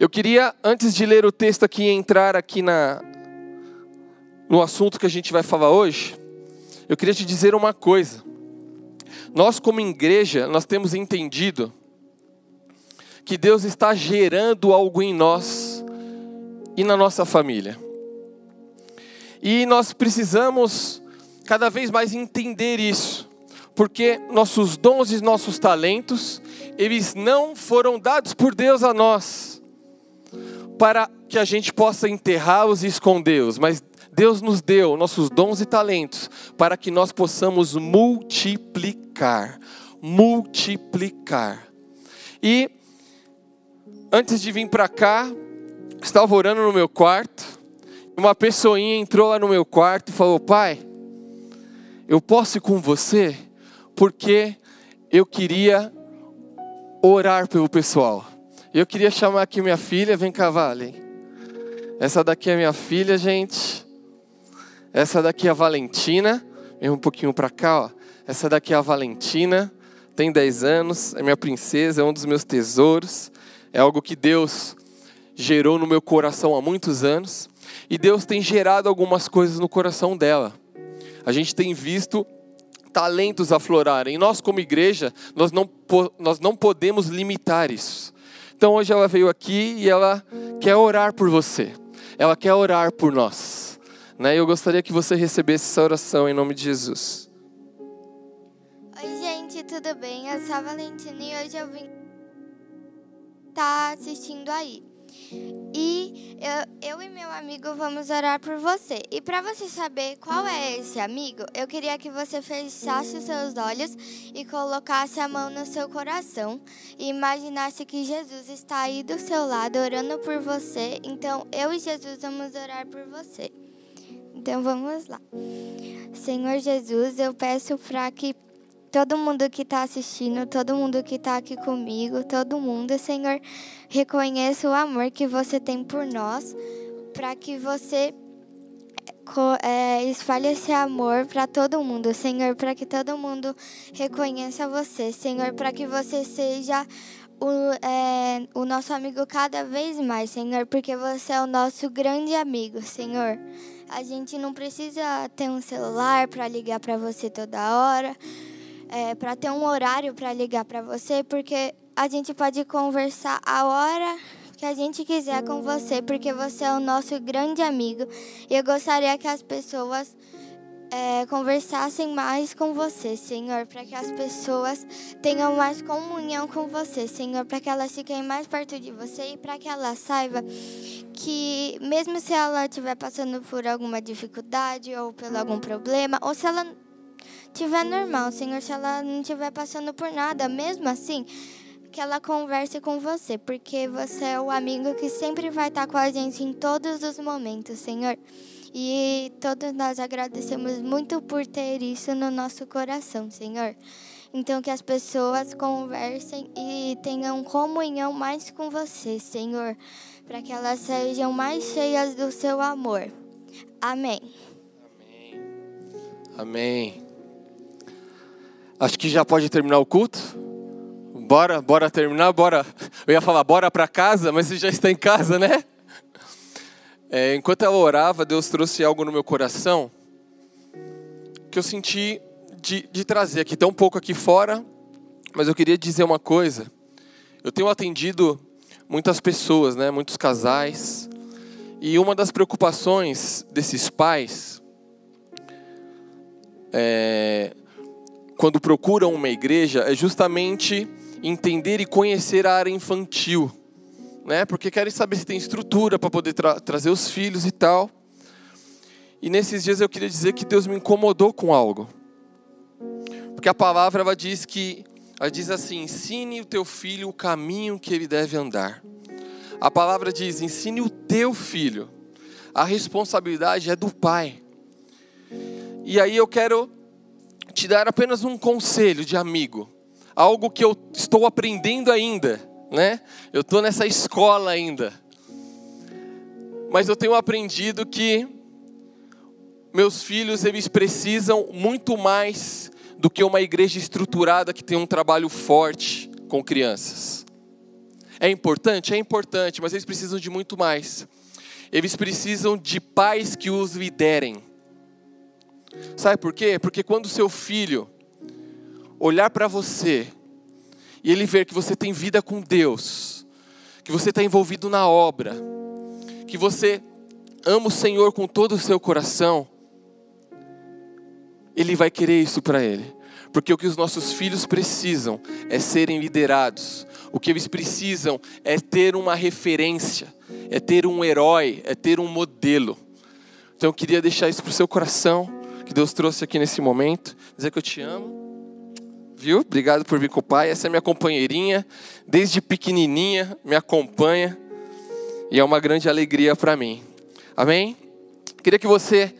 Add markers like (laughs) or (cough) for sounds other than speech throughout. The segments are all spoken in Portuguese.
Eu queria, antes de ler o texto aqui, entrar aqui na, no assunto que a gente vai falar hoje, eu queria te dizer uma coisa. Nós, como igreja, nós temos entendido que Deus está gerando algo em nós e na nossa família. E nós precisamos cada vez mais entender isso, porque nossos dons e nossos talentos, eles não foram dados por Deus a nós para que a gente possa enterrá-los e escondê-los, mas Deus nos deu nossos dons e talentos para que nós possamos multiplicar. Multiplicar. E antes de vir para cá, estava orando no meu quarto. Uma pessoinha entrou lá no meu quarto e falou: Pai, eu posso ir com você? Porque eu queria orar pelo pessoal. Eu queria chamar aqui minha filha, vem cá, Vale. Essa daqui é minha filha, gente. Essa daqui é a Valentina. Vem um pouquinho para cá, ó. Essa daqui é a Valentina. Tem 10 anos, é minha princesa, é um dos meus tesouros. É algo que Deus gerou no meu coração há muitos anos. E Deus tem gerado algumas coisas no coração dela. A gente tem visto talentos aflorarem. E nós, como igreja, nós não, nós não podemos limitar isso. Então hoje ela veio aqui e ela quer orar por você. Ela quer orar por nós. Né? Eu gostaria que você recebesse essa oração em nome de Jesus. Oi, gente, tudo bem? Eu sou a Valentina e hoje eu vim estar tá assistindo aí. E eu, eu e meu amigo vamos orar por você. E para você saber qual é esse amigo, eu queria que você fechasse os seus olhos e colocasse a mão no seu coração e imaginasse que Jesus está aí do seu lado orando por você. Então eu e Jesus vamos orar por você. Então vamos lá. Senhor Jesus, eu peço para que todo mundo que está assistindo, todo mundo que está aqui comigo, todo mundo, Senhor, reconheça o amor que você tem por nós, para que você é, espalhe esse amor para todo mundo, Senhor, para que todo mundo reconheça você, Senhor, para que você seja o, é, o nosso amigo cada vez mais, Senhor, porque você é o nosso grande amigo, Senhor. A gente não precisa ter um celular para ligar para você toda hora, é, para ter um horário para ligar para você, porque a gente pode conversar a hora que a gente quiser com você, porque você é o nosso grande amigo. E eu gostaria que as pessoas é, conversassem mais com você, Senhor, para que as pessoas tenham mais comunhão com você, Senhor, para que elas fiquem mais perto de você e para que ela saiba que, mesmo se ela estiver passando por alguma dificuldade ou por algum problema, ou se ela estiver normal, Senhor, se ela não estiver passando por nada, mesmo assim, que ela converse com você, porque você é o amigo que sempre vai estar com a gente em todos os momentos, Senhor. E todos nós agradecemos muito por ter isso no nosso coração, Senhor. Então, que as pessoas conversem e tenham comunhão mais com você, Senhor, para que elas sejam mais cheias do seu amor. Amém. Amém. Amém. Acho que já pode terminar o culto. Bora, bora terminar, bora. Eu ia falar bora para casa, mas você já está em casa, né? É, enquanto ela orava, Deus trouxe algo no meu coração que eu senti de, de trazer aqui. Está um pouco aqui fora, mas eu queria dizer uma coisa. Eu tenho atendido muitas pessoas, né, muitos casais, e uma das preocupações desses pais, é, quando procuram uma igreja, é justamente entender e conhecer a área infantil né? Porque querem saber se tem estrutura para poder tra trazer os filhos e tal. E nesses dias eu queria dizer que Deus me incomodou com algo. Porque a palavra ela diz que ela diz assim: "Ensine o teu filho o caminho que ele deve andar". A palavra diz: "Ensine o teu filho". A responsabilidade é do pai. E aí eu quero te dar apenas um conselho de amigo, algo que eu estou aprendendo ainda né? Eu estou nessa escola ainda. Mas eu tenho aprendido que meus filhos eles precisam muito mais do que uma igreja estruturada que tem um trabalho forte com crianças. é importante? É importante, mas eles precisam de muito mais. Eles precisam de pais que os liderem. Sabe por quê? Porque quando seu filho olhar para você e ele ver que você tem vida com Deus, que você está envolvido na obra, que você ama o Senhor com todo o seu coração, ele vai querer isso para ele. Porque o que os nossos filhos precisam é serem liderados. O que eles precisam é ter uma referência, é ter um herói, é ter um modelo. Então eu queria deixar isso para o seu coração, que Deus trouxe aqui nesse momento, dizer que eu te amo. Viu? Obrigado por vir com o pai. Essa é minha companheirinha, desde pequenininha, me acompanha. E é uma grande alegria para mim. Amém? Queria que você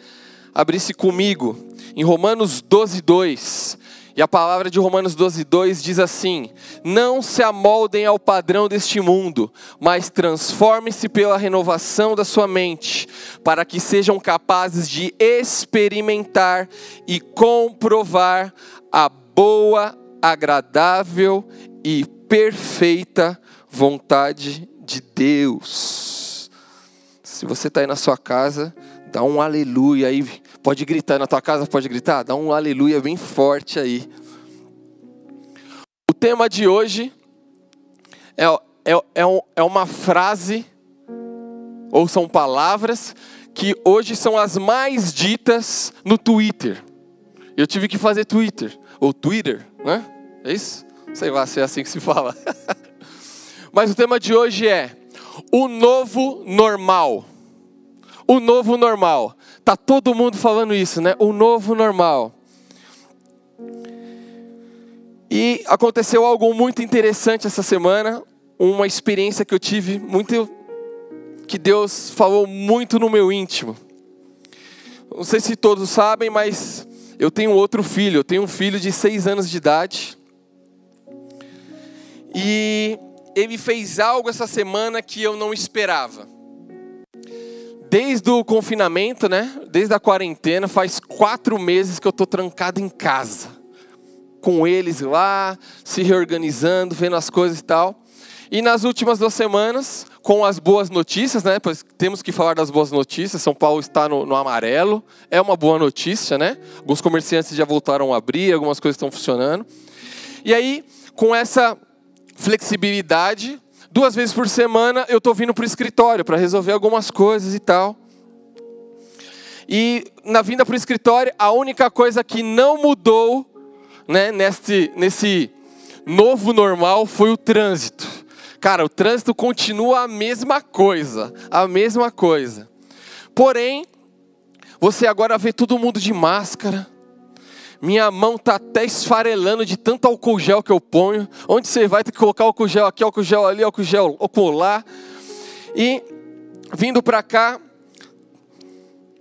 abrisse comigo em Romanos 12, 2. E a palavra de Romanos 12, 2 diz assim: Não se amoldem ao padrão deste mundo, mas transformem-se pela renovação da sua mente, para que sejam capazes de experimentar e comprovar a boa, agradável e perfeita vontade de Deus. Se você está aí na sua casa, dá um aleluia aí Pode gritar na tua casa, pode gritar? Dá um aleluia bem forte aí. O tema de hoje é, é, é, um, é uma frase, ou são palavras, que hoje são as mais ditas no Twitter. Eu tive que fazer Twitter, ou Twitter, né? É isso? Sei lá se é assim que se fala. (laughs) Mas o tema de hoje é o novo normal. O novo normal. Tá todo mundo falando isso, né? O novo normal. E aconteceu algo muito interessante essa semana, uma experiência que eu tive muito que Deus falou muito no meu íntimo. Não sei se todos sabem, mas eu tenho outro filho. Eu tenho um filho de seis anos de idade. E ele fez algo essa semana que eu não esperava desde o confinamento, né? Desde a quarentena, faz quatro meses que eu estou trancado em casa. Com eles lá, se reorganizando, vendo as coisas e tal. E nas últimas duas semanas, com as boas notícias, né? Pois temos que falar das boas notícias. São Paulo está no, no amarelo. É uma boa notícia, né? Alguns comerciantes já voltaram a abrir, algumas coisas estão funcionando. E aí, com essa flexibilidade, Duas vezes por semana eu estou vindo para o escritório para resolver algumas coisas e tal. E na vinda para o escritório, a única coisa que não mudou né, nesse, nesse novo normal foi o trânsito. Cara, o trânsito continua a mesma coisa, a mesma coisa. Porém, você agora vê todo mundo de máscara, minha mão tá até esfarelando de tanto álcool gel que eu ponho. Onde você vai ter que colocar álcool gel aqui, álcool gel ali, álcool gel lá. E vindo para cá,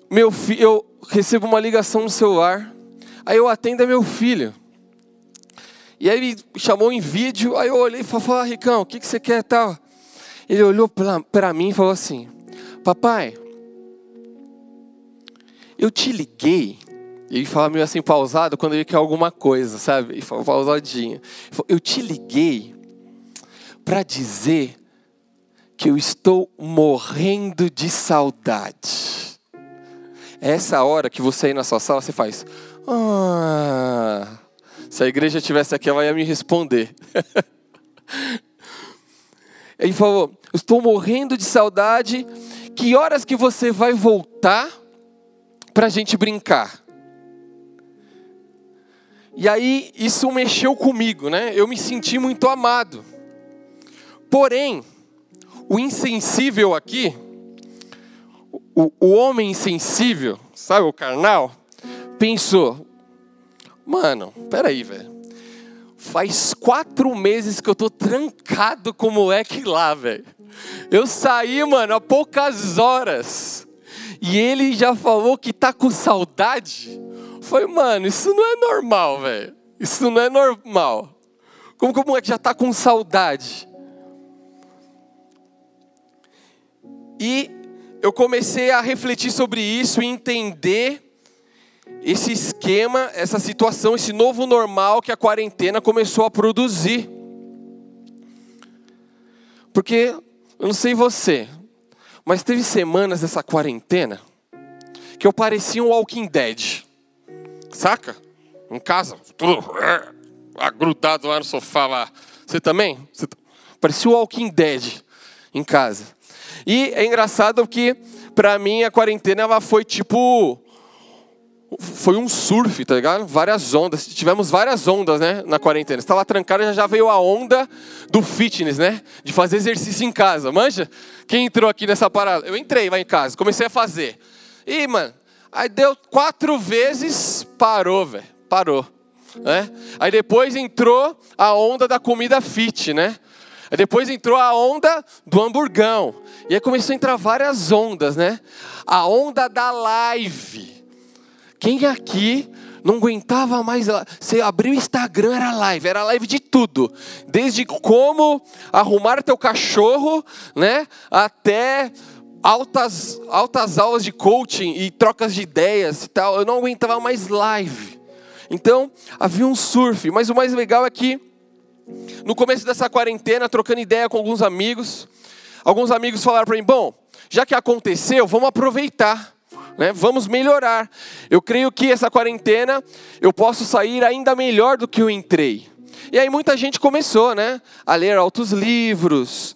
meu filho, eu recebo uma ligação no celular. Aí eu atendo é meu filho. E aí ele chamou em vídeo, aí eu olhei e falei, ah, Ricão, o que, que você quer tal? Ele olhou para mim e falou assim, papai, eu te liguei ele fala meio assim pausado quando ele quer alguma coisa, sabe? E fala pausadinho. Eu te liguei para dizer que eu estou morrendo de saudade. É essa hora que você aí na sua sala, você faz. Ah. Se a igreja tivesse aqui, ela ia me responder. (laughs) Ele falou: Estou morrendo de saudade. Que horas que você vai voltar para a gente brincar? E aí isso mexeu comigo, né? Eu me senti muito amado. Porém, o insensível aqui, o, o homem insensível, sabe o carnal, pensou: mano, peraí, velho. Faz quatro meses que eu tô trancado com o moleque lá, velho. Eu saí, mano, há poucas horas. E ele já falou que tá com saudade. Foi, mano, isso não é normal, velho. Isso não é normal. Como que o moleque já está com saudade? E eu comecei a refletir sobre isso e entender esse esquema, essa situação, esse novo normal que a quarentena começou a produzir. Porque, eu não sei você, mas teve semanas dessa quarentena que eu parecia um Walking Dead. Saca? Em casa, tudo é, agrudado lá no sofá lá. Você também? Você parecia um Walking Dead em casa. E é engraçado que, para mim, a quarentena ela foi tipo foi um surf, tá ligado? Várias ondas. Tivemos várias ondas, né, na quarentena. Estava trancado, já já veio a onda do fitness, né? De fazer exercício em casa. Manja? Quem entrou aqui nessa parada? Eu entrei lá em casa, comecei a fazer. E, mano, aí deu quatro vezes, parou, velho. Parou. Né? Aí depois entrou a onda da comida fit, né? Aí depois entrou a onda do hamburgão. E aí começou a entrar várias ondas, né? A onda da live. Quem aqui não aguentava mais. Você abriu o Instagram, era live, era live de tudo. Desde como arrumar teu cachorro, né? Até altas, altas aulas de coaching e trocas de ideias e tal. Eu não aguentava mais live. Então, havia um surf. Mas o mais legal é que, no começo dessa quarentena, trocando ideia com alguns amigos, alguns amigos falaram para mim: bom, já que aconteceu, vamos aproveitar né? Vamos melhorar. Eu creio que essa quarentena eu posso sair ainda melhor do que eu entrei. E aí muita gente começou, né, a ler altos livros,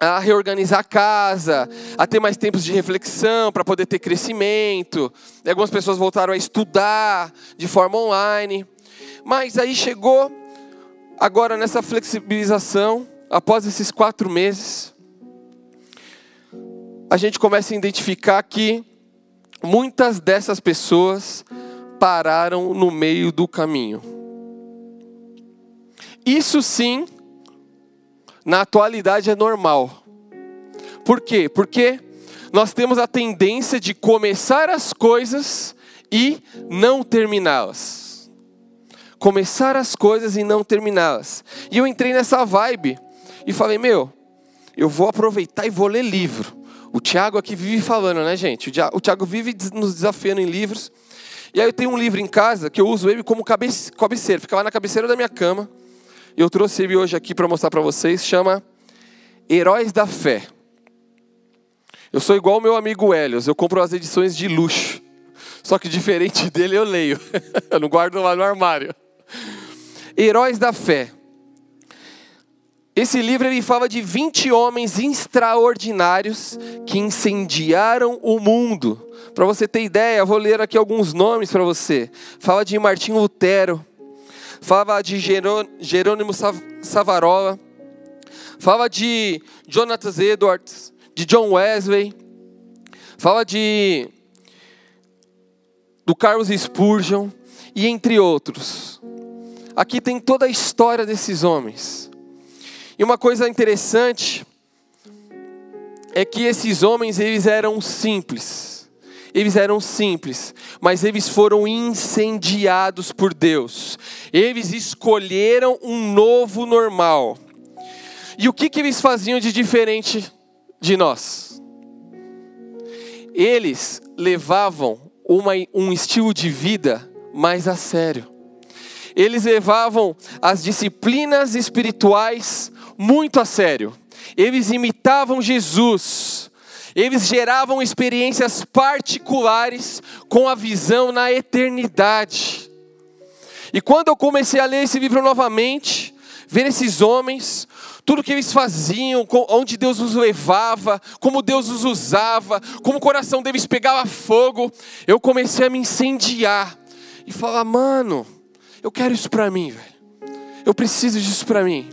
a reorganizar a casa, a ter mais tempos de reflexão para poder ter crescimento. E algumas pessoas voltaram a estudar de forma online. Mas aí chegou agora nessa flexibilização, após esses quatro meses, a gente começa a identificar que muitas dessas pessoas pararam no meio do caminho. Isso sim, na atualidade é normal. Por quê? Porque nós temos a tendência de começar as coisas e não terminá-las. Começar as coisas e não terminá-las. E eu entrei nessa vibe e falei: Meu, eu vou aproveitar e vou ler livro. O Tiago aqui vive falando, né, gente? O Tiago vive nos desafiando em livros. E aí eu tenho um livro em casa que eu uso ele como cabeceira. Fica lá na cabeceira da minha cama. Eu trouxe ele hoje aqui para mostrar para vocês. Chama Heróis da Fé. Eu sou igual o meu amigo Helios. Eu compro as edições de luxo. Só que diferente (laughs) dele eu leio. (laughs) eu não guardo lá no armário. Heróis da Fé. Esse livro ele fala de 20 homens extraordinários que incendiaram o mundo. Para você ter ideia, vou ler aqui alguns nomes para você. Fala de Martim Lutero, fala de Jerônimo Savarola, fala de Jonathan Edwards, de John Wesley, fala de do Carlos Spurgeon e entre outros. Aqui tem toda a história desses homens. E uma coisa interessante é que esses homens eles eram simples. Eles eram simples, mas eles foram incendiados por Deus. Eles escolheram um novo normal. E o que, que eles faziam de diferente de nós? Eles levavam uma, um estilo de vida mais a sério. Eles levavam as disciplinas espirituais muito a sério. Eles imitavam Jesus. Eles geravam experiências particulares com a visão na eternidade. E quando eu comecei a ler esse livro novamente, ver esses homens, tudo que eles faziam, onde Deus os levava, como Deus os usava, como o coração deles pegava fogo, eu comecei a me incendiar e falar: mano, eu quero isso para mim, velho. Eu preciso disso para mim.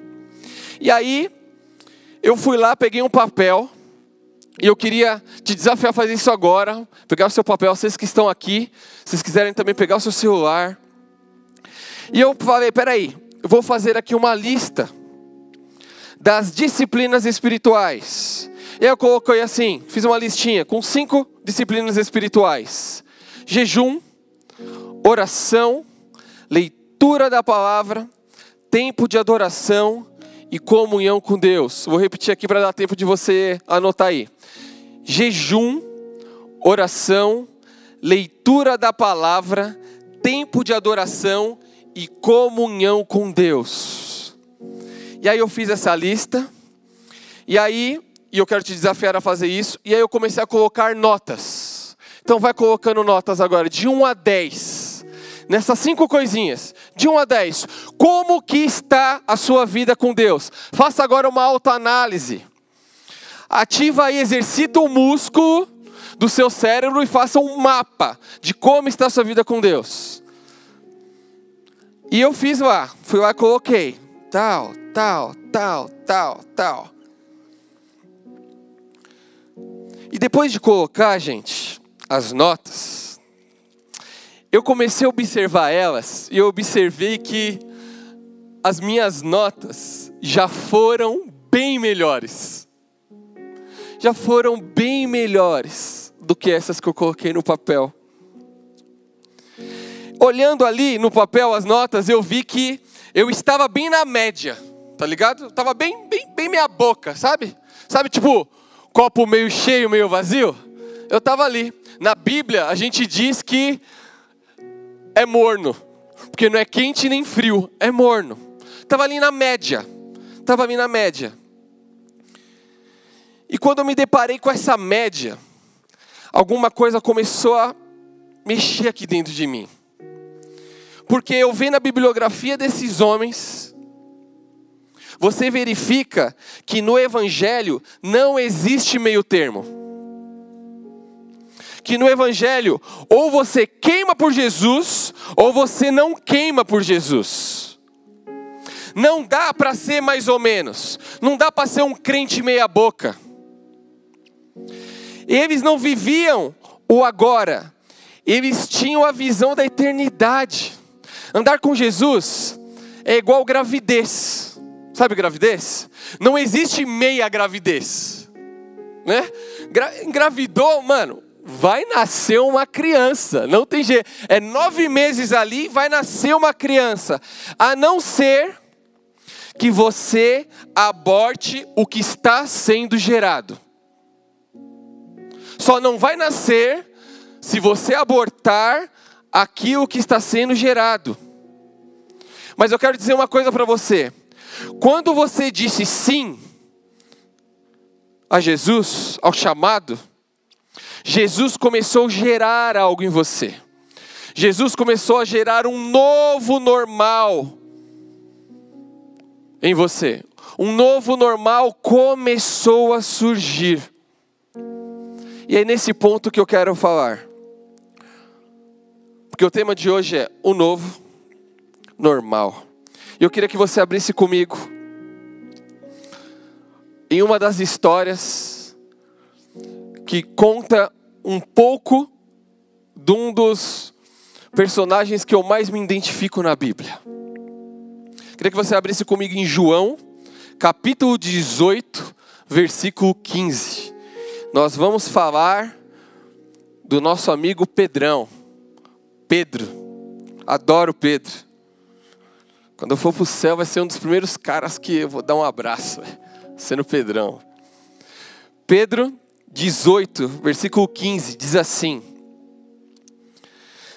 E aí, eu fui lá, peguei um papel, e eu queria te desafiar a fazer isso agora. Pegar o seu papel, vocês que estão aqui, se vocês quiserem também pegar o seu celular. E eu falei: peraí, eu vou fazer aqui uma lista das disciplinas espirituais. E eu coloquei assim: fiz uma listinha com cinco disciplinas espirituais: jejum, oração, leitura da palavra, tempo de adoração e comunhão com Deus. Vou repetir aqui para dar tempo de você anotar aí: jejum, oração, leitura da palavra, tempo de adoração e comunhão com Deus. E aí eu fiz essa lista E aí, e eu quero te desafiar a fazer isso, e aí eu comecei a colocar notas. Então vai colocando notas agora, de 1 a 10. Nessas cinco coisinhas, de 1 a 10. Como que está a sua vida com Deus? Faça agora uma autoanálise. Ativa e exercita o músculo do seu cérebro e faça um mapa de como está a sua vida com Deus. E eu fiz lá, fui lá e coloquei tal, tal, tal, tal, tal. E depois de colocar, gente, as notas, eu comecei a observar elas e eu observei que as minhas notas já foram bem melhores. Já foram bem melhores do que essas que eu coloquei no papel. Olhando ali no papel as notas, eu vi que eu estava bem na média, tá ligado? Estava bem, bem, bem meia boca, sabe? Sabe, tipo, copo meio cheio, meio vazio? Eu estava ali. Na Bíblia, a gente diz que é morno, porque não é quente nem frio, é morno. Estava ali na média, estava ali na média. E quando eu me deparei com essa média, alguma coisa começou a mexer aqui dentro de mim. Porque eu vendo a bibliografia desses homens, você verifica que no Evangelho não existe meio termo. Que no Evangelho, ou você queima por Jesus, ou você não queima por Jesus. Não dá para ser mais ou menos. Não dá para ser um crente meia-boca. Eles não viviam o agora, eles tinham a visão da eternidade. Andar com Jesus é igual gravidez. Sabe gravidez? Não existe meia gravidez. Né? engravidou, mano, vai nascer uma criança. Não tem jeito. É nove meses ali, vai nascer uma criança. A não ser que você aborte o que está sendo gerado. Só não vai nascer se você abortar aquilo que está sendo gerado. Mas eu quero dizer uma coisa para você. Quando você disse sim a Jesus, ao chamado, Jesus começou a gerar algo em você. Jesus começou a gerar um novo normal em você. Um novo normal começou a surgir. E é nesse ponto que eu quero falar. Porque o tema de hoje é o novo normal. Eu queria que você abrisse comigo em uma das histórias que conta um pouco de um dos personagens que eu mais me identifico na Bíblia. Queria que você abrisse comigo em João, capítulo 18, versículo 15. Nós vamos falar do nosso amigo Pedrão. Pedro. Adoro Pedro. Quando eu for para o céu, vai ser um dos primeiros caras que eu vou dar um abraço, sendo Pedrão. Pedro 18, versículo 15, diz assim: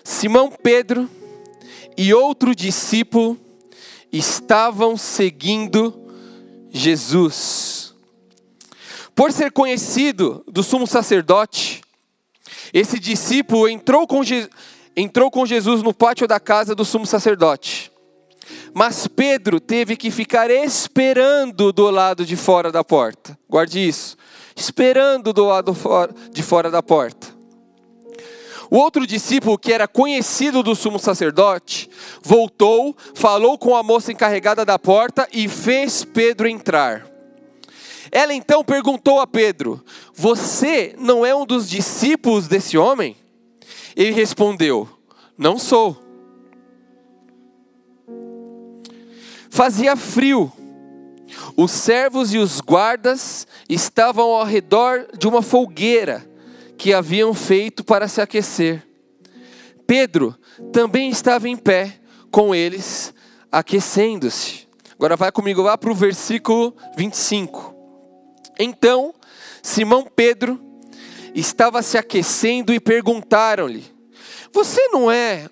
Simão Pedro e outro discípulo estavam seguindo Jesus. Por ser conhecido do sumo sacerdote, esse discípulo entrou com, Je entrou com Jesus no pátio da casa do sumo sacerdote. Mas Pedro teve que ficar esperando do lado de fora da porta. Guarde isso. Esperando do lado de fora da porta. O outro discípulo, que era conhecido do sumo sacerdote, voltou, falou com a moça encarregada da porta e fez Pedro entrar. Ela então perguntou a Pedro: Você não é um dos discípulos desse homem? Ele respondeu: Não sou. Fazia frio. Os servos e os guardas estavam ao redor de uma fogueira que haviam feito para se aquecer. Pedro também estava em pé com eles, aquecendo-se. Agora vai comigo lá para o versículo 25. Então, Simão Pedro estava se aquecendo e perguntaram-lhe: Você não é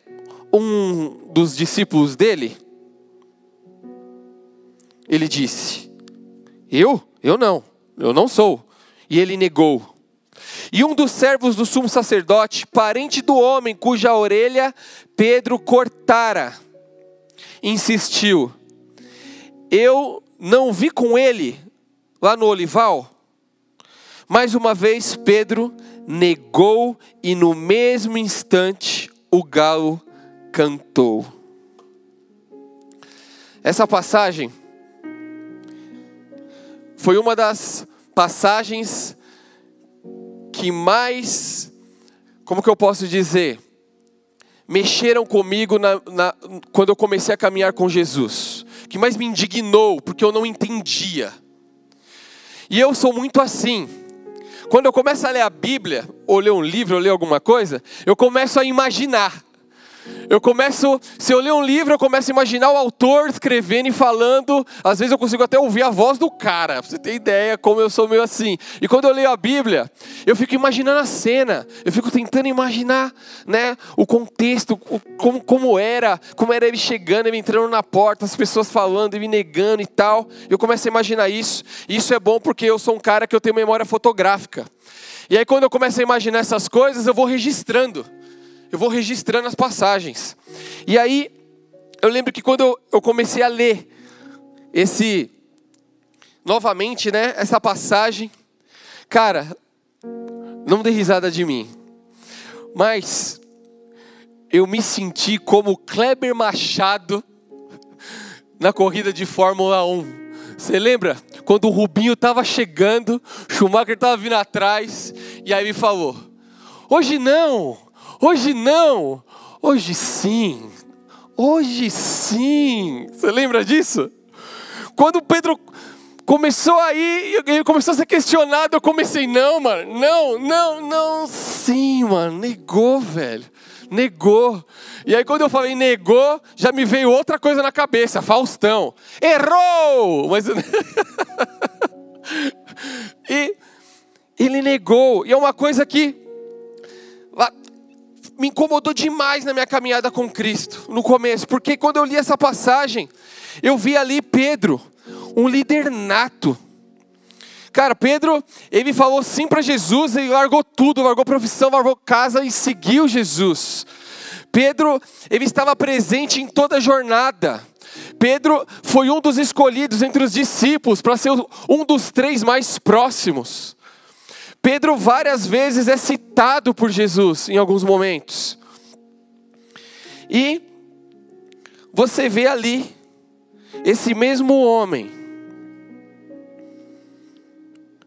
um dos discípulos dele? Ele disse: Eu? Eu não. eu não sou. E ele negou. E um dos servos do sumo sacerdote, parente do homem cuja orelha Pedro cortara, insistiu: Eu não vi com ele lá no olival? Mais uma vez, Pedro negou e no mesmo instante o galo cantou. Essa passagem foi uma das passagens que mais, como que eu posso dizer, mexeram comigo na, na, quando eu comecei a caminhar com Jesus, que mais me indignou, porque eu não entendia. E eu sou muito assim. Quando eu começo a ler a Bíblia, ou ler um livro, ou ler alguma coisa, eu começo a imaginar. Eu começo, se eu ler um livro, eu começo a imaginar o autor escrevendo e falando. Às vezes eu consigo até ouvir a voz do cara, pra você ter ideia como eu sou meio assim. E quando eu leio a Bíblia, eu fico imaginando a cena, eu fico tentando imaginar, né, o contexto, como, como era, como era ele chegando, ele entrando na porta, as pessoas falando, ele negando e tal. Eu começo a imaginar isso. E isso é bom porque eu sou um cara que eu tenho memória fotográfica. E aí quando eu começo a imaginar essas coisas, eu vou registrando eu vou registrando as passagens. E aí, eu lembro que quando eu, comecei a ler esse, novamente, né, essa passagem, cara, não dê risada de mim, mas eu me senti como Kleber Machado na corrida de Fórmula 1. Você lembra? Quando o Rubinho estava chegando, Schumacher estava vindo atrás, e aí me falou: Hoje não, Hoje não, hoje sim, hoje sim. Você lembra disso? Quando Pedro começou aí, ele começou a ser questionado, eu comecei, não, mano, não, não, não, sim, mano, negou, velho, negou. E aí quando eu falei negou, já me veio outra coisa na cabeça, Faustão, errou! Mas... (laughs) e ele negou, e é uma coisa que me incomodou demais na minha caminhada com Cristo, no começo, porque quando eu li essa passagem, eu vi ali Pedro, um líder nato. Cara, Pedro, ele falou sim para Jesus, ele largou tudo, largou profissão, largou casa e seguiu Jesus. Pedro, ele estava presente em toda a jornada. Pedro foi um dos escolhidos entre os discípulos para ser um dos três mais próximos. Pedro várias vezes é citado por Jesus em alguns momentos. E você vê ali esse mesmo homem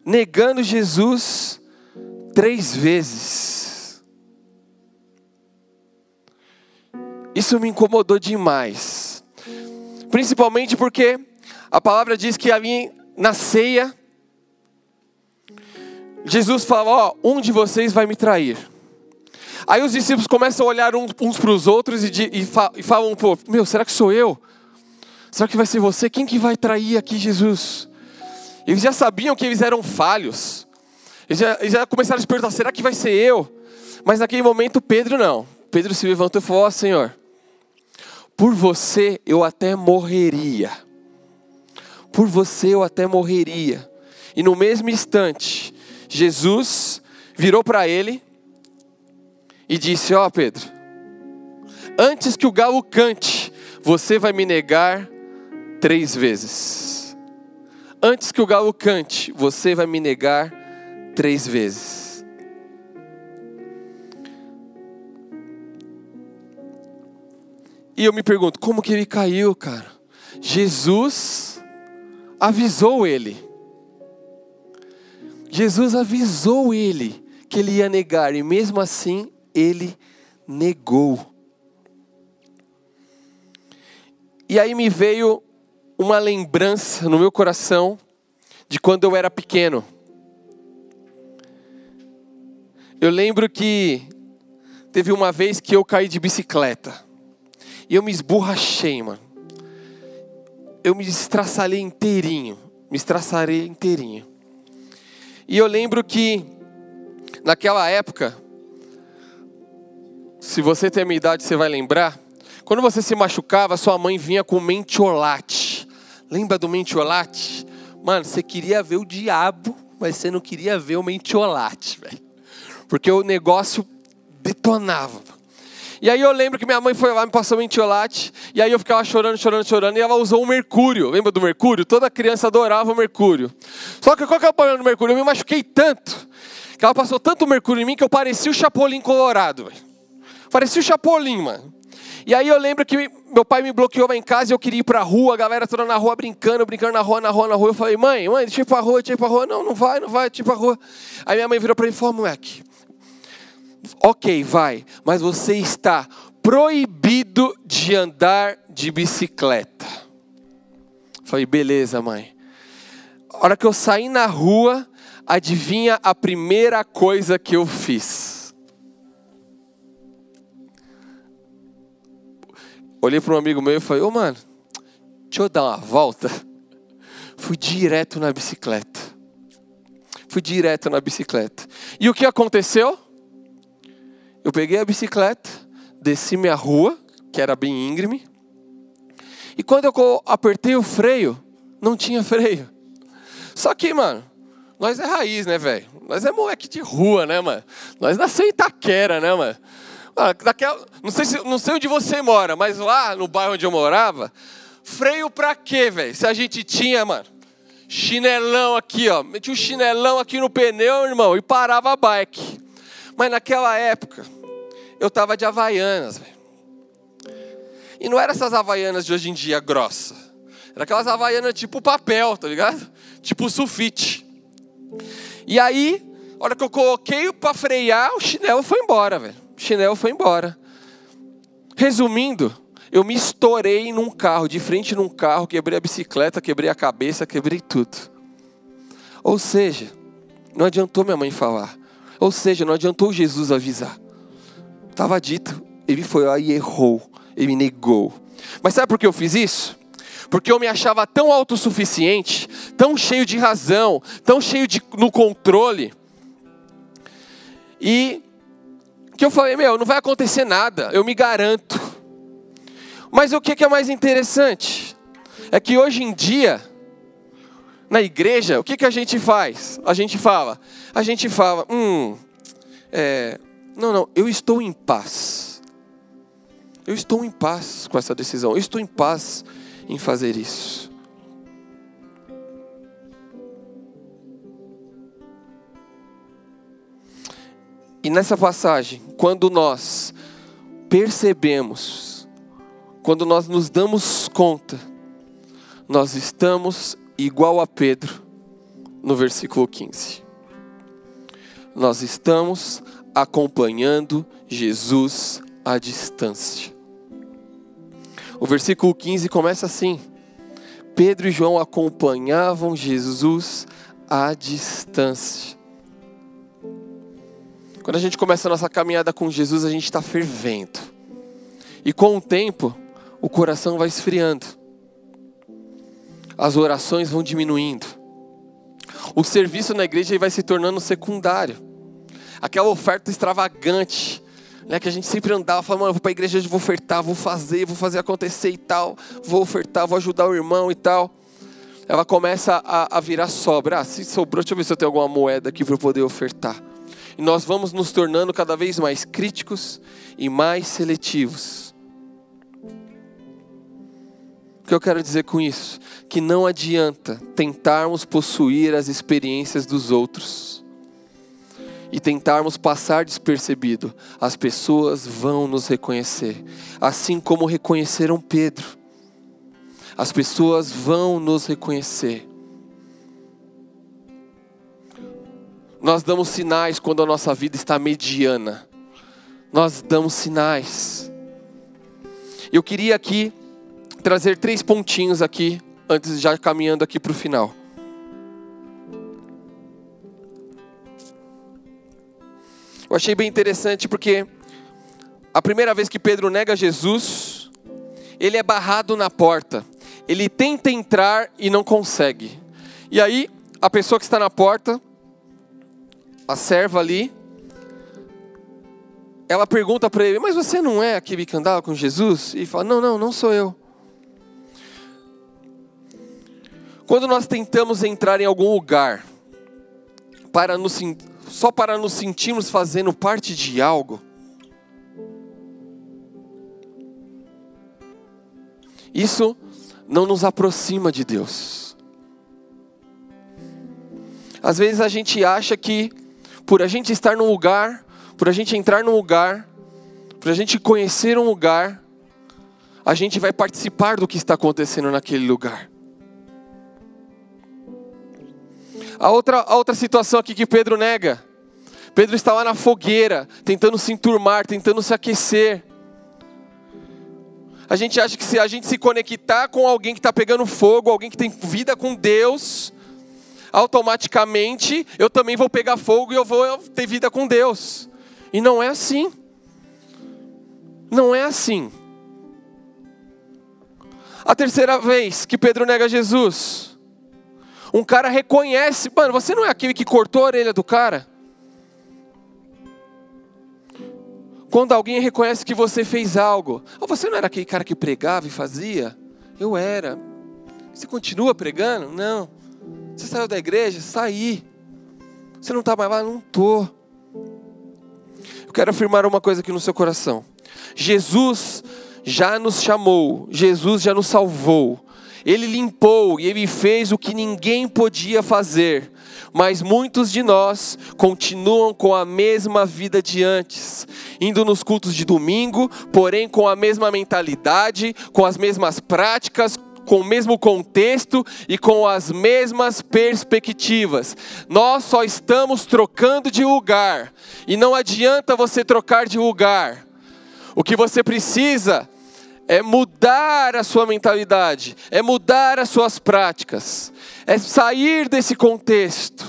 negando Jesus três vezes. Isso me incomodou demais. Principalmente porque a palavra diz que ali na ceia Jesus fala: Ó, um de vocês vai me trair. Aí os discípulos começam a olhar uns para os outros e, e, e falam: Pô, meu, será que sou eu? Será que vai ser você? Quem que vai trair aqui Jesus? Eles já sabiam que eles eram falhos. Eles já, eles já começaram a se perguntar: será que vai ser eu? Mas naquele momento Pedro não. Pedro se levantou e falou: Ó oh, Senhor, por você eu até morreria. Por você eu até morreria. E no mesmo instante, Jesus virou para ele e disse: Ó oh, Pedro, antes que o galo cante, você vai me negar três vezes. Antes que o galo cante, você vai me negar três vezes. E eu me pergunto, como que ele caiu, cara? Jesus avisou ele. Jesus avisou ele que ele ia negar e mesmo assim ele negou. E aí me veio uma lembrança no meu coração de quando eu era pequeno. Eu lembro que teve uma vez que eu caí de bicicleta e eu me esborrachei, mano. Eu me estraçalhei inteirinho, me estraçarei inteirinho. E eu lembro que, naquela época, se você tem a minha idade, você vai lembrar, quando você se machucava, sua mãe vinha com mentiolate. Lembra do mentiolate? Mano, você queria ver o diabo mas você não queria ver o mentiolate, velho. Porque o negócio detonava. E aí eu lembro que minha mãe foi lá, me passou um mentiolate, e aí eu ficava chorando, chorando, chorando, e ela usou o mercúrio. Lembra do mercúrio? Toda criança adorava o mercúrio. Só que qual que é o problema do mercúrio? Eu me machuquei tanto, que ela passou tanto mercúrio em mim que eu parecia o Chapolin colorado, velho. Parecia o Chapolin, mano. E aí eu lembro que meu pai me bloqueou lá em casa e eu queria ir pra rua, a galera toda na rua brincando, brincando na rua, na rua, na rua. Eu falei, mãe, mãe, deixa eu ir pra rua, deixa eu ir pra rua. Não, não vai, não vai, deixa eu ir pra rua. Aí minha mãe virou pra mim e falou, moleque, ok, vai, mas você está proibido de andar de bicicleta. Falei, beleza, mãe. A hora que eu saí na rua, adivinha a primeira coisa que eu fiz? Olhei para um amigo meu e falei, ô oh, mano, deixa eu dar uma volta. (laughs) Fui direto na bicicleta. Fui direto na bicicleta. E o que aconteceu? Eu peguei a bicicleta, desci minha rua, que era bem íngreme, e quando eu apertei o freio, não tinha freio. Só que, mano, nós é raiz, né, velho? Nós é moleque de rua, né, mano? Nós nasceu em Itaquera, né, mano? mano daquela, não, sei se, não sei onde você mora, mas lá no bairro onde eu morava, freio pra quê, velho? Se a gente tinha, mano, chinelão aqui, ó. Metia um chinelão aqui no pneu, irmão, e parava a bike. Mas naquela época, eu tava de havaianas. E não eram essas havaianas de hoje em dia grossa. Era aquelas havaianas tipo papel, tá ligado? Tipo sulfite. E aí, a hora que eu coloquei para frear, o chinelo foi embora, velho. O chinelo foi embora. Resumindo, eu me estourei num carro, de frente num carro, quebrei a bicicleta, quebrei a cabeça, quebrei tudo. Ou seja, não adiantou minha mãe falar. Ou seja, não adiantou Jesus avisar. Estava dito, ele foi lá e errou, ele negou. Mas sabe por que eu fiz isso? Porque eu me achava tão autossuficiente, tão cheio de razão, tão cheio de, no controle. E que eu falei, meu, não vai acontecer nada, eu me garanto. Mas o que é mais interessante? É que hoje em dia, na igreja, o que, que a gente faz? A gente fala, a gente fala, hum, é, não, não, eu estou em paz. Eu estou em paz com essa decisão, eu estou em paz em fazer isso. E nessa passagem, quando nós percebemos, quando nós nos damos conta, nós estamos igual a Pedro no versículo 15. Nós estamos acompanhando Jesus à distância. O versículo 15 começa assim: Pedro e João acompanhavam Jesus à distância. Quando a gente começa a nossa caminhada com Jesus, a gente está fervendo. E com o tempo, o coração vai esfriando. As orações vão diminuindo. O serviço na igreja vai se tornando secundário. Aquela oferta extravagante, né, que a gente sempre andava, falando, mano, vou para a igreja, vou ofertar, vou fazer, vou fazer acontecer e tal, vou ofertar, vou ajudar o irmão e tal. Ela começa a, a virar sobra. Ah, se sobrou, deixa eu ver se eu tenho alguma moeda aqui para eu poder ofertar. E nós vamos nos tornando cada vez mais críticos e mais seletivos. Que eu quero dizer com isso? Que não adianta tentarmos possuir as experiências dos outros e tentarmos passar despercebido, as pessoas vão nos reconhecer, assim como reconheceram Pedro. As pessoas vão nos reconhecer. Nós damos sinais quando a nossa vida está mediana. Nós damos sinais. Eu queria aqui trazer três pontinhos aqui, antes de já caminhando aqui para o final. Eu achei bem interessante porque a primeira vez que Pedro nega Jesus, ele é barrado na porta. Ele tenta entrar e não consegue. E aí, a pessoa que está na porta, a serva ali, ela pergunta para ele: Mas você não é aquele que andava com Jesus? E fala: Não, não, não sou eu. Quando nós tentamos entrar em algum lugar, para nos, só para nos sentirmos fazendo parte de algo, isso não nos aproxima de Deus. Às vezes a gente acha que por a gente estar num lugar, por a gente entrar num lugar, por a gente conhecer um lugar, a gente vai participar do que está acontecendo naquele lugar. A outra, a outra situação aqui que Pedro nega. Pedro está lá na fogueira, tentando se enturmar, tentando se aquecer. A gente acha que se a gente se conectar com alguém que está pegando fogo, alguém que tem vida com Deus, automaticamente eu também vou pegar fogo e eu vou ter vida com Deus. E não é assim. Não é assim. A terceira vez que Pedro nega Jesus, um cara reconhece, mano, você não é aquele que cortou a orelha do cara? Quando alguém reconhece que você fez algo, oh, você não era aquele cara que pregava e fazia? Eu era. Você continua pregando? Não. Você saiu da igreja? Saí. Você não está mais lá? Não estou. Eu quero afirmar uma coisa aqui no seu coração. Jesus já nos chamou, Jesus já nos salvou. Ele limpou e ele fez o que ninguém podia fazer mas muitos de nós continuam com a mesma vida de antes, indo nos cultos de domingo, porém com a mesma mentalidade, com as mesmas práticas, com o mesmo contexto e com as mesmas perspectivas. Nós só estamos trocando de lugar, e não adianta você trocar de lugar. O que você precisa é mudar a sua mentalidade, é mudar as suas práticas, é sair desse contexto.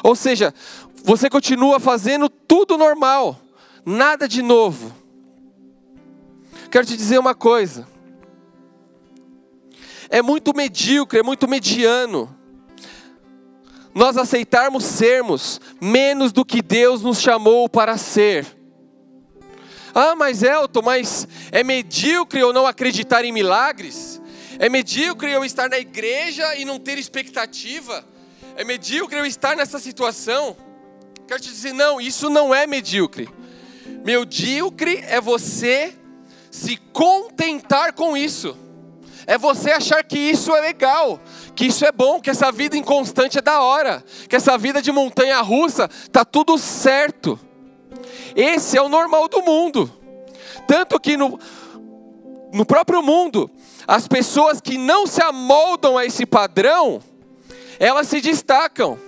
Ou seja, você continua fazendo tudo normal, nada de novo. Quero te dizer uma coisa. É muito medíocre, é muito mediano nós aceitarmos sermos menos do que Deus nos chamou para ser. Ah, mas Elton, mas é medíocre eu não acreditar em milagres? É medíocre eu estar na igreja e não ter expectativa? É medíocre eu estar nessa situação? Quero te dizer, não, isso não é medíocre. Medíocre é você se contentar com isso. É você achar que isso é legal, que isso é bom, que essa vida inconstante é da hora, que essa vida de montanha russa tá tudo certo. Esse é o normal do mundo. Tanto que no, no próprio mundo, as pessoas que não se amoldam a esse padrão, elas se destacam.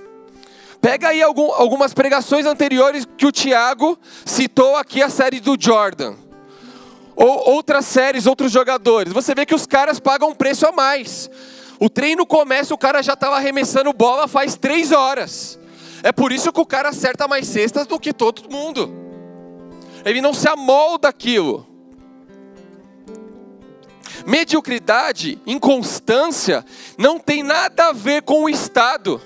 Pega aí algum, algumas pregações anteriores que o Tiago citou aqui a série do Jordan. Ou outras séries, outros jogadores. Você vê que os caras pagam um preço a mais. O treino começa, o cara já estava arremessando bola faz três horas. É por isso que o cara acerta mais cestas do que todo mundo ele não se amolda aquilo. Mediocridade, inconstância, não tem nada a ver com o estado,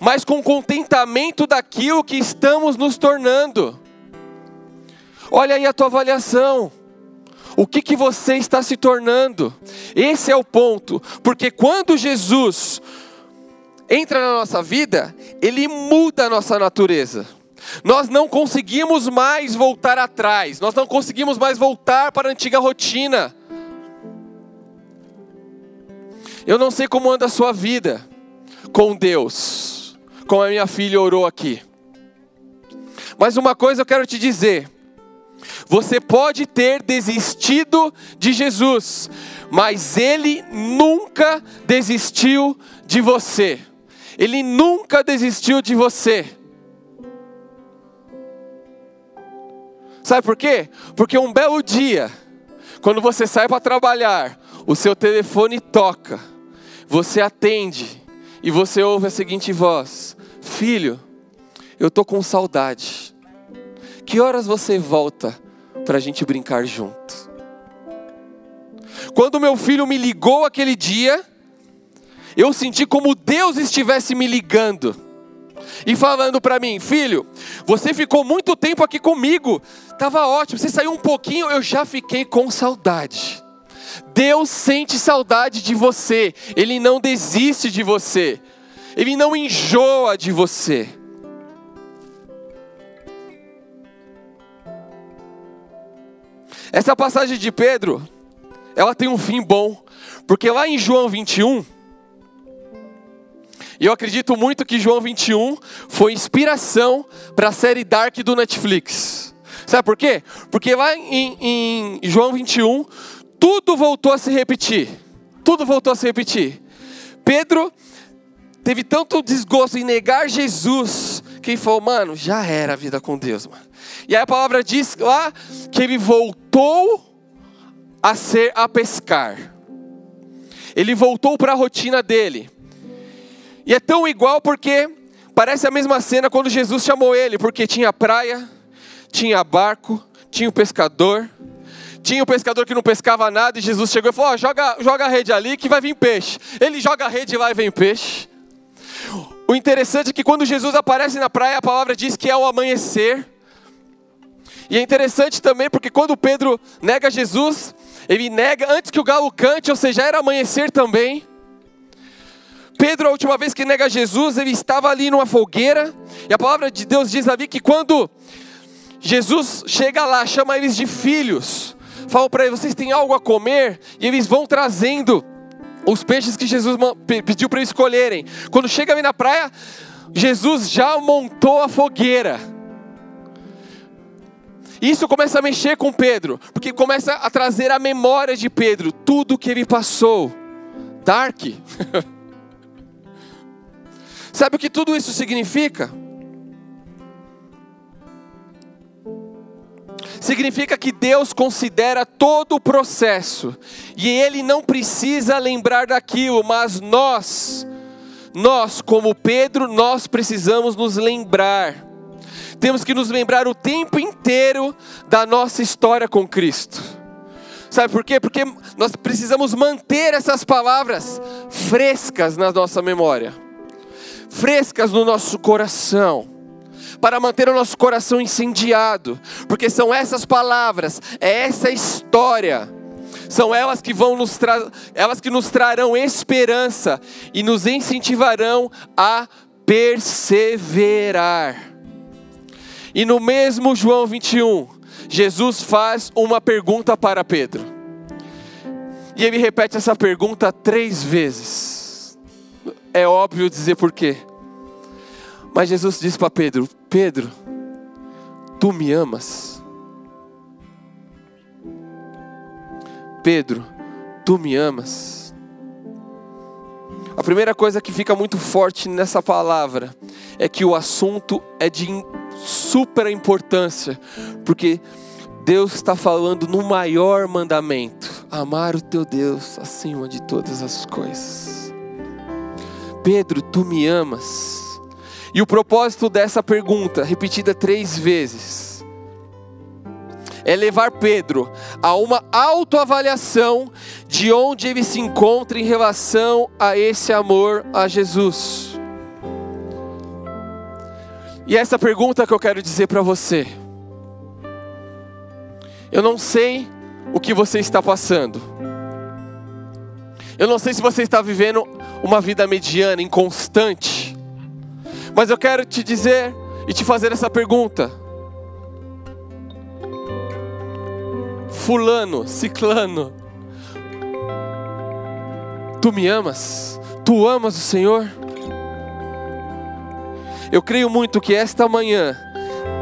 mas com o contentamento daquilo que estamos nos tornando. Olha aí a tua avaliação. O que, que você está se tornando? Esse é o ponto, porque quando Jesus entra na nossa vida, ele muda a nossa natureza. Nós não conseguimos mais voltar atrás, nós não conseguimos mais voltar para a antiga rotina. Eu não sei como anda a sua vida com Deus, como a minha filha orou aqui. Mas uma coisa eu quero te dizer: você pode ter desistido de Jesus, mas Ele nunca desistiu de você. Ele nunca desistiu de você. Sabe por quê? Porque um belo dia, quando você sai para trabalhar, o seu telefone toca, você atende e você ouve a seguinte voz: Filho, eu tô com saudade. Que horas você volta para a gente brincar junto? Quando meu filho me ligou aquele dia, eu senti como Deus estivesse me ligando e falando para mim: Filho, você ficou muito tempo aqui comigo, estava ótimo, você saiu um pouquinho, eu já fiquei com saudade. Deus sente saudade de você, Ele não desiste de você, Ele não enjoa de você. Essa passagem de Pedro, ela tem um fim bom, porque lá em João 21, e eu acredito muito que João 21 foi inspiração para a série Dark do Netflix. Sabe por quê? Porque lá em, em João 21, tudo voltou a se repetir. Tudo voltou a se repetir. Pedro teve tanto desgosto em negar Jesus que ele falou, mano, já era a vida com Deus, mano. E aí a palavra diz lá que ele voltou a ser a pescar. Ele voltou para a rotina dele. E é tão igual porque parece a mesma cena quando Jesus chamou ele, porque tinha praia, tinha barco, tinha o pescador, tinha o pescador que não pescava nada e Jesus chegou e falou: oh, joga, joga a rede ali que vai vir peixe. Ele joga a rede lá e vem peixe. O interessante é que quando Jesus aparece na praia, a palavra diz que é o amanhecer. E é interessante também porque quando Pedro nega Jesus, ele nega antes que o galo cante, ou seja, era amanhecer também. Pedro, a última vez que nega Jesus, ele estava ali numa fogueira, e a palavra de Deus diz ali que quando Jesus chega lá, chama eles de filhos, fala para eles: vocês têm algo a comer? E eles vão trazendo os peixes que Jesus pediu para eles escolherem. Quando chega ali na praia, Jesus já montou a fogueira. Isso começa a mexer com Pedro, porque começa a trazer a memória de Pedro, tudo que ele passou. Dark. (laughs) Sabe o que tudo isso significa? Significa que Deus considera todo o processo e Ele não precisa lembrar daquilo, mas nós, nós, como Pedro, nós precisamos nos lembrar. Temos que nos lembrar o tempo inteiro da nossa história com Cristo. Sabe por quê? Porque nós precisamos manter essas palavras frescas na nossa memória frescas no nosso coração, para manter o nosso coração incendiado, porque são essas palavras, é essa história, são elas que vão nos elas que nos trarão esperança e nos incentivarão a perseverar. E no mesmo João 21, Jesus faz uma pergunta para Pedro. E ele repete essa pergunta três vezes é óbvio dizer por quê. Mas Jesus disse para Pedro: Pedro, tu me amas? Pedro, tu me amas? A primeira coisa que fica muito forte nessa palavra é que o assunto é de super importância, porque Deus está falando no maior mandamento: amar o teu Deus acima de todas as coisas. Pedro, tu me amas? E o propósito dessa pergunta, repetida três vezes, é levar Pedro a uma autoavaliação de onde ele se encontra em relação a esse amor a Jesus. E essa pergunta que eu quero dizer para você. Eu não sei o que você está passando. Eu não sei se você está vivendo uma vida mediana, inconstante. Mas eu quero te dizer e te fazer essa pergunta. Fulano, ciclano, tu me amas? Tu amas o Senhor? Eu creio muito que esta manhã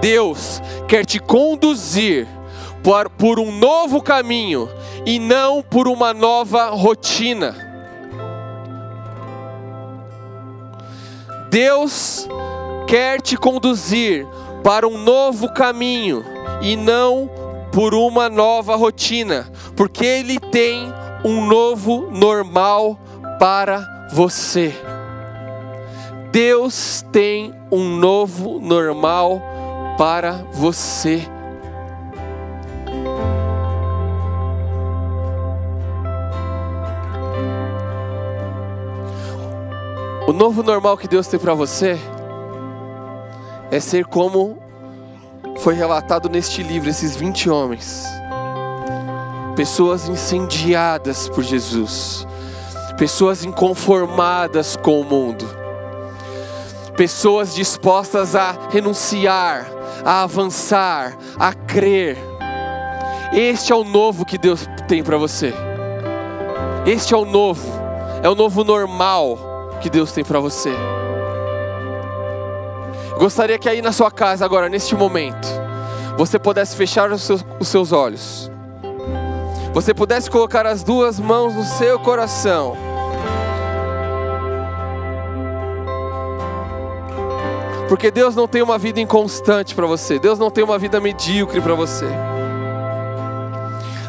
Deus quer te conduzir por, um novo caminho e não por uma nova rotina. Deus quer te conduzir para um novo caminho e não por uma nova rotina, porque Ele tem um novo normal para você. Deus tem um novo normal para você. O novo normal que Deus tem para você é ser como foi relatado neste livro, esses 20 homens. Pessoas incendiadas por Jesus, pessoas inconformadas com o mundo, pessoas dispostas a renunciar, a avançar, a crer. Este é o novo que Deus tem para você. Este é o novo. É o novo normal que Deus tem para você. Gostaria que aí na sua casa, agora, neste momento, você pudesse fechar os seus, os seus olhos. Você pudesse colocar as duas mãos no seu coração. Porque Deus não tem uma vida inconstante para você. Deus não tem uma vida medíocre para você.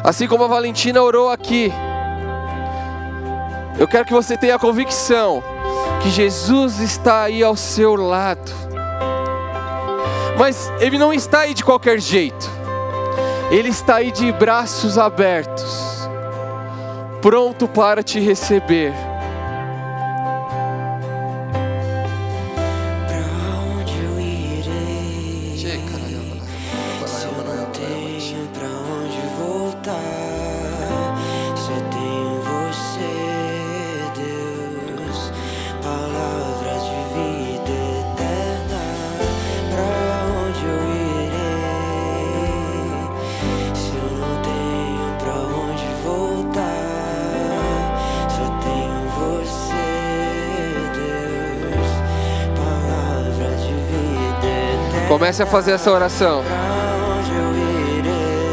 Assim como a Valentina orou aqui. Eu quero que você tenha a convicção que Jesus está aí ao seu lado. Mas Ele não está aí de qualquer jeito. Ele está aí de braços abertos, pronto para te receber. Comece a fazer essa oração.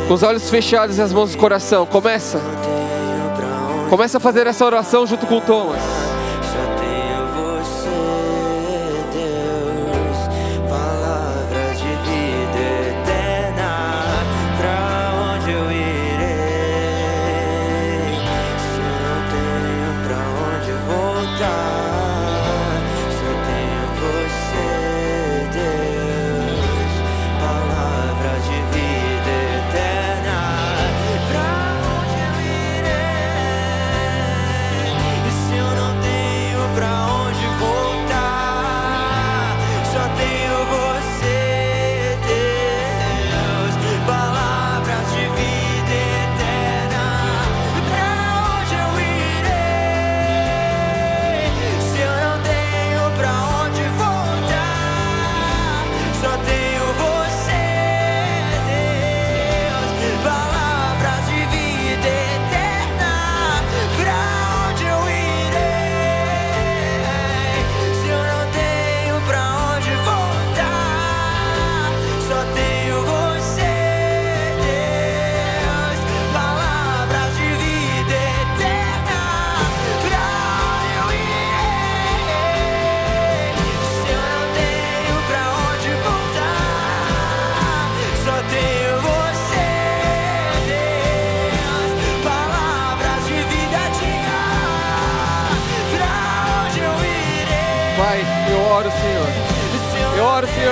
Com os olhos fechados e as mãos no coração. Começa. Começa a fazer essa oração junto com Thomas.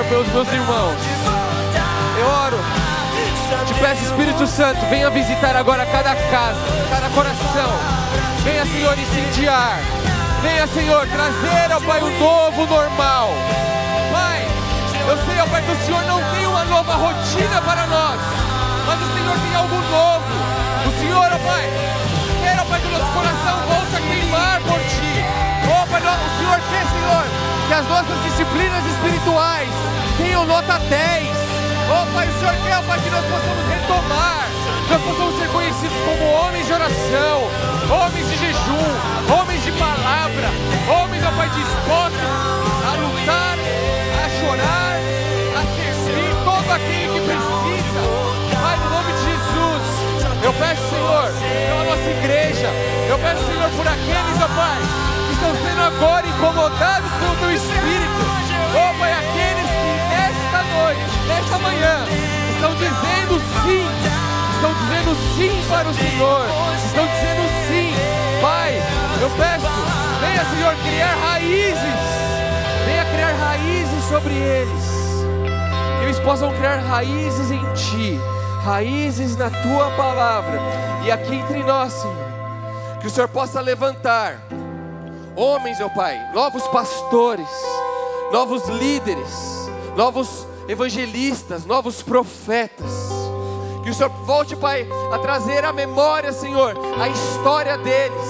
Pelos meus irmãos. Eu oro. Te peço, Espírito Santo, venha visitar agora cada casa, cada coração. Venha, Senhor, incendiar. Venha, Senhor, trazer, ó Pai, um novo normal. Pai, eu sei, ó Pai, que o Senhor não tem uma nova rotina para nós, mas o Senhor tem algo novo. O Senhor, ó Pai, quer, ó Pai, que o nosso coração volte a queimar por Ti. Pai, o Senhor quer, Senhor, que as nossas disciplinas espirituais tenham nota 10. Oh Pai, o Senhor quer, Pai, que nós possamos retomar, nós possamos ser conhecidos como homens de oração, homens de jejum, homens de palavra, homens, ó oh, Pai, dispostos a lutar, a chorar, a servir todo aquele que precisa. Pai, no nome de Jesus, eu peço, Senhor, pela nossa igreja, eu peço, Senhor, por aqueles, ó oh, Pai, que estão sendo agora incomodados pelo Teu Espírito. Oh, Pai, aqueles nesta noite, nesta manhã, estão dizendo sim, estão dizendo sim para o Senhor, estão dizendo sim, Pai. Eu peço, venha, Senhor, criar raízes, venha criar raízes sobre eles, que eles possam criar raízes em Ti, raízes na Tua palavra, e aqui entre nós, Senhor, que o Senhor possa levantar homens, meu Pai, novos pastores, novos líderes novos evangelistas, novos profetas. Que o Senhor volte, Pai, a trazer à memória, Senhor, a história deles.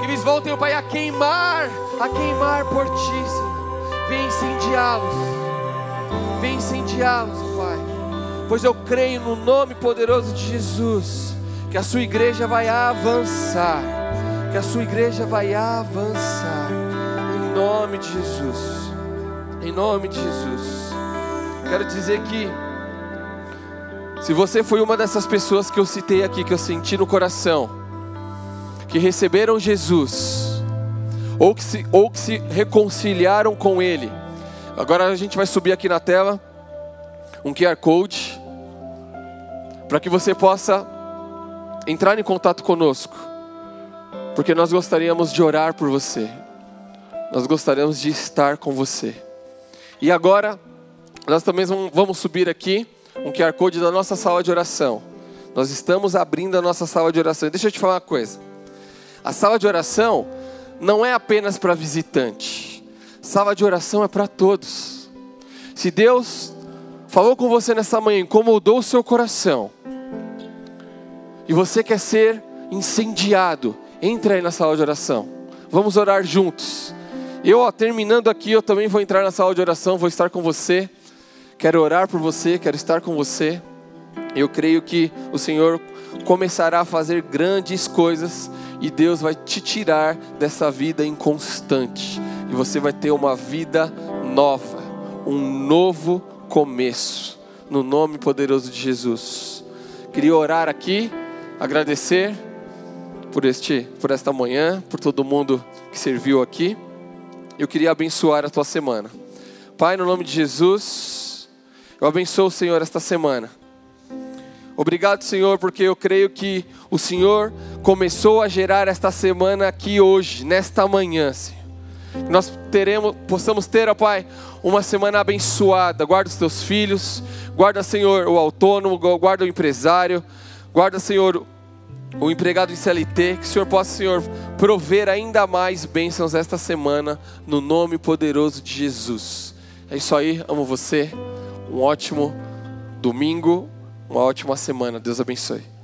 Que eles voltem, Pai, a queimar, a queimar por Ti, Senhor. Vem incendiá-los. Vem incendiá-los, Pai. pois eu creio no nome poderoso de Jesus, que a sua igreja vai avançar, que a sua igreja vai avançar, em nome de Jesus, em nome de Jesus. Quero dizer que, se você foi uma dessas pessoas que eu citei aqui, que eu senti no coração, que receberam Jesus, ou que se, ou que se reconciliaram com Ele, agora a gente vai subir aqui na tela um QR Code, para que você possa entrar em contato conosco, porque nós gostaríamos de orar por você, nós gostaríamos de estar com você. E agora, nós também vamos subir aqui um QR Code da nossa sala de oração. Nós estamos abrindo a nossa sala de oração. Deixa eu te falar uma coisa. A sala de oração não é apenas para visitante. Sala de oração é para todos. Se Deus falou com você nessa manhã, incomodou o seu coração, e você quer ser incendiado, entre aí na sala de oração. Vamos orar juntos. Eu, ó, terminando aqui, eu também vou entrar na sala de oração, vou estar com você. Quero orar por você, quero estar com você. Eu creio que o Senhor começará a fazer grandes coisas e Deus vai te tirar dessa vida inconstante e você vai ter uma vida nova, um novo começo, no nome poderoso de Jesus. Queria orar aqui, agradecer por este, por esta manhã, por todo mundo que serviu aqui. Eu queria abençoar a tua semana. Pai, no nome de Jesus, eu abençoo, Senhor, esta semana. Obrigado, Senhor, porque eu creio que o Senhor começou a gerar esta semana aqui hoje, nesta manhã, Senhor. Nós teremos, possamos ter, ó Pai, uma semana abençoada. Guarda os teus filhos, guarda, Senhor, o autônomo, guarda o empresário, guarda, Senhor, o empregado em CLT. Que o Senhor possa, Senhor, prover ainda mais bênçãos esta semana, no nome poderoso de Jesus. É isso aí, amo você. Um ótimo domingo, uma ótima semana. Deus abençoe.